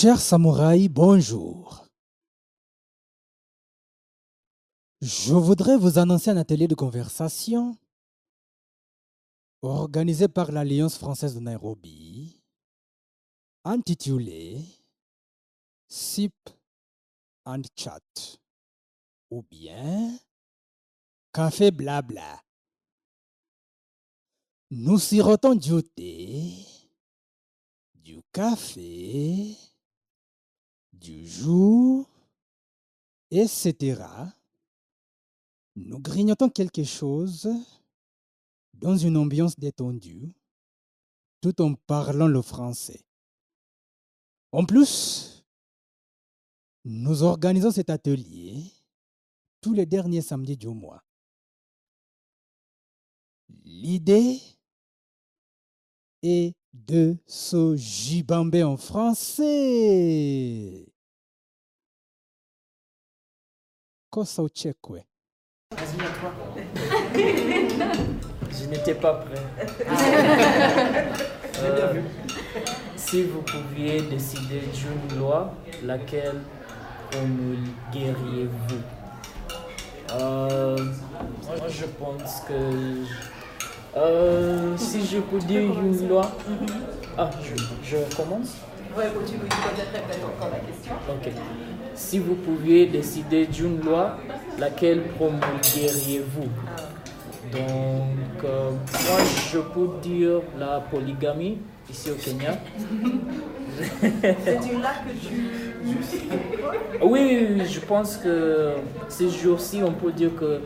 Chers samouraïs, bonjour. Je voudrais vous annoncer un atelier de conversation organisé par l'Alliance française de Nairobi, intitulé SIP and Chat ou bien Café Blabla. Nous sirotons du thé, du café, du jour, etc. Nous grignotons quelque chose dans une ambiance détendue, tout en parlant le français. En plus, nous organisons cet atelier tous les derniers samedis du mois. L'idée est de se gibamber en français. Kosa uchekwe. Je n'étais pas prêt. Euh, si vous pouviez décider d'une loi, laquelle promulgueriez-vous? Euh, Moi, je pense que. euh, si je peux dire une loi. Ah, je, je commence? Répéter encore la question. Ok. Si vous pouviez décider d'une loi, laquelle promulgueriez-vous? Donc, euh, moi, je peux dire la polygamie ici au Kenya. C'est une là que tu. Oui, oui, oui, je pense que ces jours-ci, on peut dire que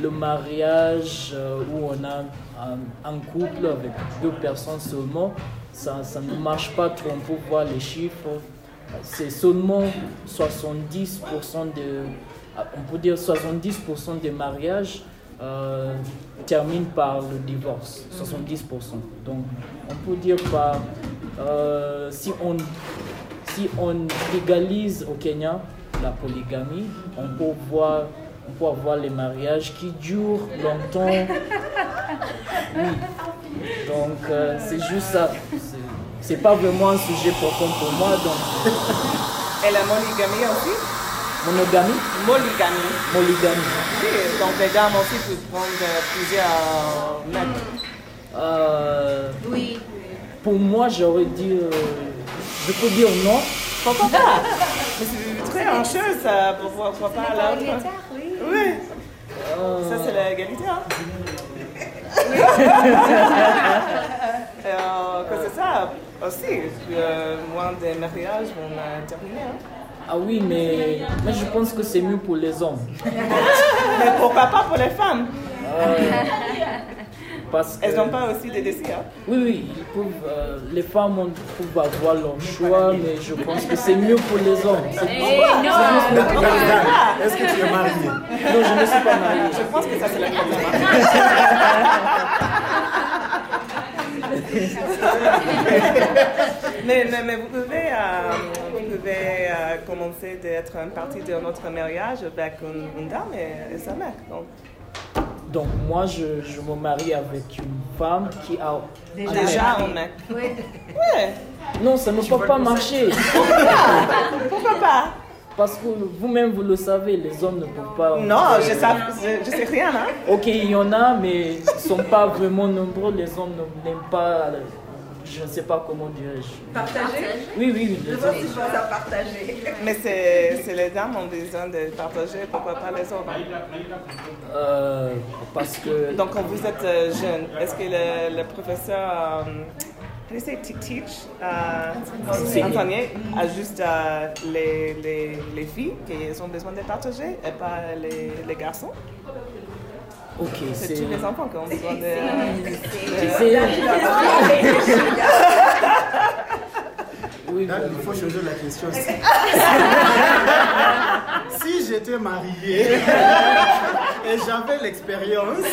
le mariage euh, où on a un, un couple avec deux personnes seulement, ça, ça ne marche pas trop. On peut voir les chiffres. C'est seulement 70% de, on peut dire 70% des mariages euh, terminent par le divorce. 70%. Donc, on peut dire par, euh, si on si on légalise au Kenya la polygamie, on peut voir, on peut avoir les mariages qui durent longtemps. Oui. Donc euh, c'est juste ça. C'est- pas vraiment un sujet profond pour moi. Donc Et la monogamie aussi? Monogamie, Monogamie. polygamie. Oui, donc les dames aussi peuvent prendre euh, plusieurs mecs. Euh, Oui. pour moi, j'aurais dit, euh, je peux dire non. Pourquoi pas? Mais c'est très enjeu ça, pourquoi, pourquoi pas l'autre oui. Oui, ça c'est l'égalité. Hein? euh, que c'est ça aussi. Euh, moins de mariages vont euh, terminer. Hein? ah oui, mais, mais je pense que c'est mieux pour les hommes. Mais pourquoi pas pour les femmes? Euh, parce que, Elles n'ont pas aussi des désirs. Oui, oui, ils peuvent, euh, les femmes ont- peuvent avoir leur choix, mais je pense que c'est mieux pour les hommes. C'est- Est-ce que tu es marié Non, je ne suis pas mariée. Je pense que ça c'est hein. mais, mais, mais vous pouvez, euh, vous pouvez euh, commencer d'être une partie de notre mariage avec une, une dame et, et sa mère. Donc, Donc moi, je, je me marie avec une femme qui a... mec. déjà un mec. Ouais. Non, ça ne peut pas marcher. Pourquoi? Pas? Parce que vous-même, vous le savez, les hommes ne peuvent pas... Non, je sais, je, je sais rien. Hein? Ok, il y en a, mais ils ne sont pas vraiment nombreux. Les hommes ne- n'aiment pas... Je ne sais pas comment dirais-je. Partager Oui, oui, oui. les hommes- chose à partager. Mais c'est c'est les dames ont besoin de partager, pourquoi pas les hommes Euh, parce que... Donc, quand vous êtes euh, jeune, est-ce que le, le professeur, euh, how do you say te- teach, euh, enseigner, a juste euh, les, les, les filles qui ont besoin de partager et pas les, les garçons? Ok, C'est c'est... tous les enfants qui ont besoin de... bon. il faut changer la question. Si, si j'étais marié et j'avais l'expérience,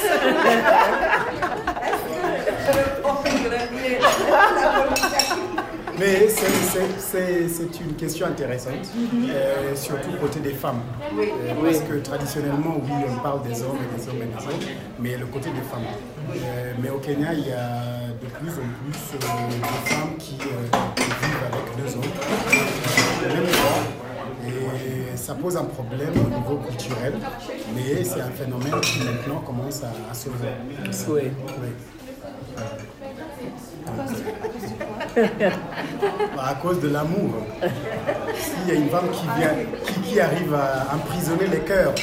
mais c'est- c'est- c'est c'est une question intéressante, euh, surtout côté des femmes. Euh, parce que traditionnellement, oui, on parle des hommes et des hommes et des hommes, mais le côté des femmes. Euh, mais au Kenya, il y a de plus en plus euh, de femmes qui euh, vivent avec deux même pas. Et ça pose un problème au niveau culturel, mais c'est un phénomène qui maintenant commence à, à se voir. Oui. Oui. À cause de l'amour. S'il y a une femme qui, vient, qui, qui arrive à emprisonner les cœurs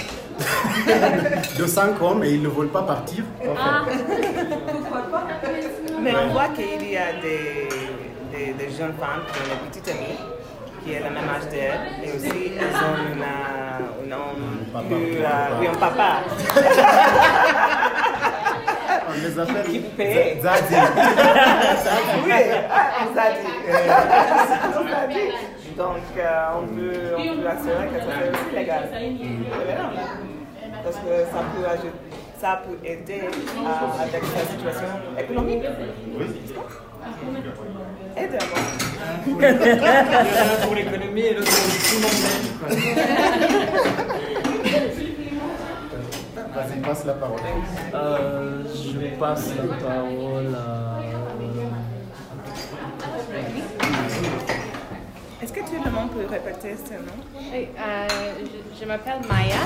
de cinq hommes et ils ne veulent pas partir, Mais on voit qu'il y a des, des, des jeunes femmes qui ont une petite amie qui est le même âge d'elle et aussi elles ont une, euh, un homme un euh, papa. oui, un papa. on les appelle Qui paie. Zadi. Oui, dit. Donc euh, on, peut, on peut assurer que ça c'est aussi légal. Parce que ça peut, ajouter- ça peut aider à- avec la situation économique. Aide-moi. Il y en a un pour l'économie et l'autre pour tout le monde Vas-y, passe la parole. Euh, je passe la parole à. Est-ce que tout le monde peut répéter ce nom? Euh, je, m'appelle Maya.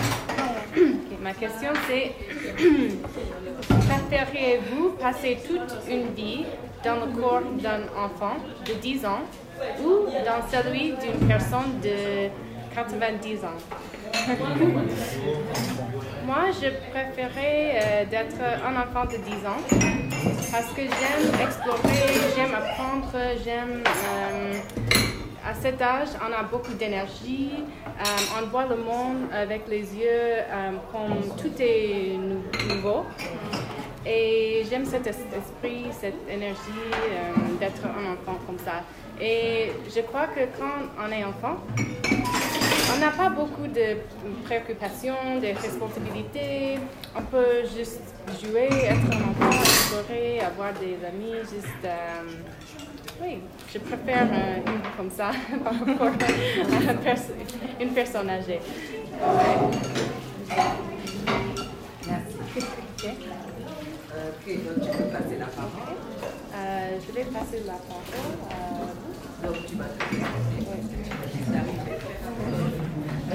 Ma question c'est préférez-vous passer toute une vie dans le corps d'un enfant de 10 ans ou dans celui d'une personne de 90 ans? Moi, je préférais euh, d'être un enfant de 10 ans parce que j'aime explorer, j'aime apprendre, j'aime. euh, à cet âge, on a beaucoup d'énergie, euh, on voit le monde avec les yeux euh, comme tout est nou- nouveau. Et j'aime cet es- esprit, cette énergie euh, d'être un enfant comme ça. Et je crois que quand on est enfant, on n'a pas beaucoup de préoccupations, de responsabilités. On peut juste jouer, être un enfant, explorer, avoir des amis, juste. Euh, oui, je préfère euh, une comme ça par rapport à une, perso- une personne âgée. Ouais. Ok. Ok, donc tu peux passer la parole. Euh, je vais passer la parole à Donc tu vas te.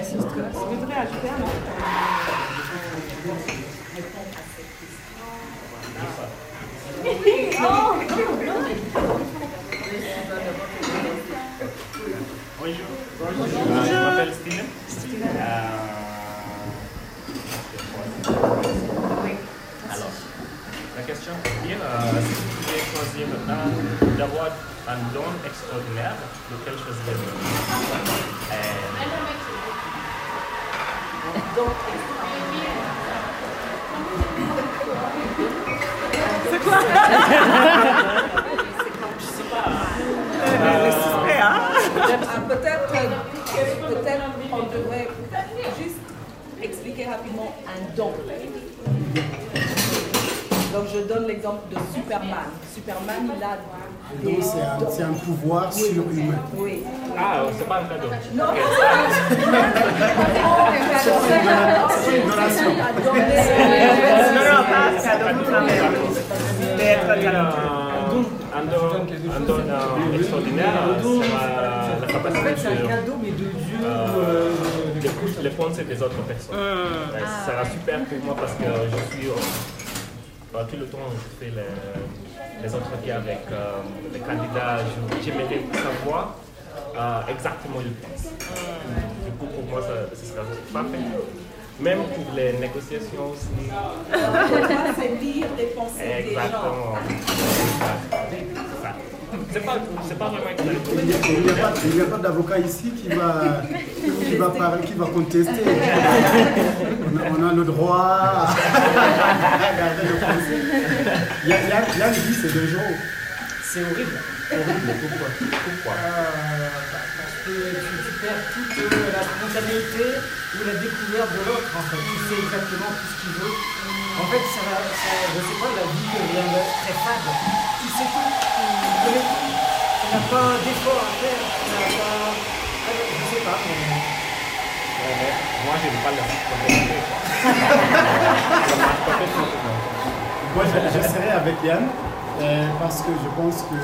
Je voudrais ajouter un nom. Bonjour. Euh, je m'appelle Steven. Euh, Alors, la question est dire euh, si vous pouvez choisir un d'avoir un don extraordinaire, lequel choisirez-vous Euh, Euh, le suspect, hein? Ah, Peut-être peut-être on devrait juste expliquer rapidement un don. Donc je donne l'exemple de Superman. Superman, il a des Donc c'est un, c'est un pouvoir surhumain. Oui. Ah, c'est pas un cadeau. Non. C'est une donation. Non, non, pas cadeau Oui, cadeau. euh, Un don, un don euh, extraordinaire sera la capacité de, euh, de, de penser des autres personnes. Euh, Ça sera super pour moi parce que je suis euh, tout le temps je fais les, les entretiens avec euh, les candidats. Je- J'aimerais savoir euh, exactement ils pensent. Du coup pour moi ça, ce sera parfait. Même pour les négociations aussi. c'est lire les pensées des gens. C'est pas, c'est pas vraiment Il n'y a, a pas, il y a pas d'avocat ici qui va, qui, va parler, qui va contester. On a, on a le droit à garder le français. C'est deux jours. C'est horrible. Horrible, pourquoi? Pourquoi? Euh, parce que tu, tu perds toute euh, la spontanéité ou la découverte de l'autre en fait. Tu sais exactement tout ce qu'il veut. En fait, ça, ça, je sais pas, la vie devient très fade. Sais tout. Tu n'as pas d'effort à faire. Tu n'as pas. Allez, je sais pas, mais. Ouais, mais Moi, j'aime pas la moi. Je, je serai avec Yann euh, parce que je pense que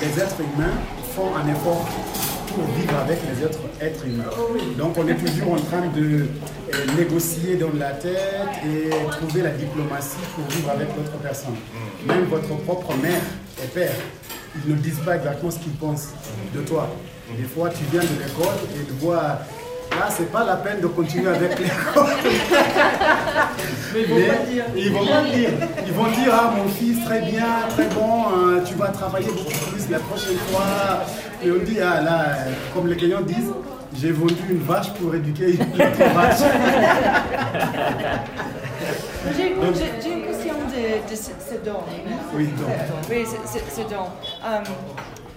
les êtres humains font un effort pour vivre avec les autres êtres humains. Donc on est toujours en train de euh, négocier dans la tête et trouver la diplomatie pour vivre avec l'autre personne. Même votre propre mère et père, ils ne disent pas exactement ce qu'ils pensent de toi. Des fois, tu viens de l'école et tu vois, là, c'est pas la peine de continuer avec l'école. Mais ils vont Mais pas le dire. Ils vont dire. Ils vont dire ah mon fils très bien, très bon, euh, tu vas travailler beaucoup plus la prochaine fois. Et on dit ah là, comme les Kenyans disent, j'ai vendu une vache pour éduquer une autre vache. J'ai une question de, de ce, don. Oui, donc. Oui, ce, don. Euh,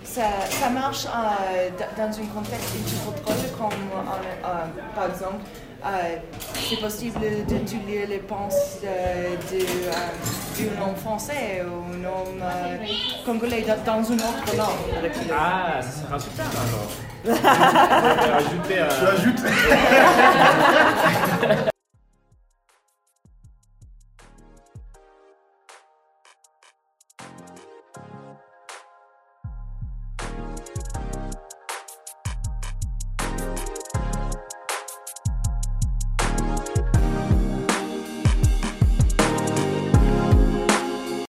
ça, ça marche euh, dans un contexte multiculturel comme euh, euh, par exemple, euh, c'est possible de, de lire les pensées de, de, euh, d'un homme français ou un homme euh, congolais dans, une autre langue. Ah, ça sera super alors. Euh, Tu ajoutes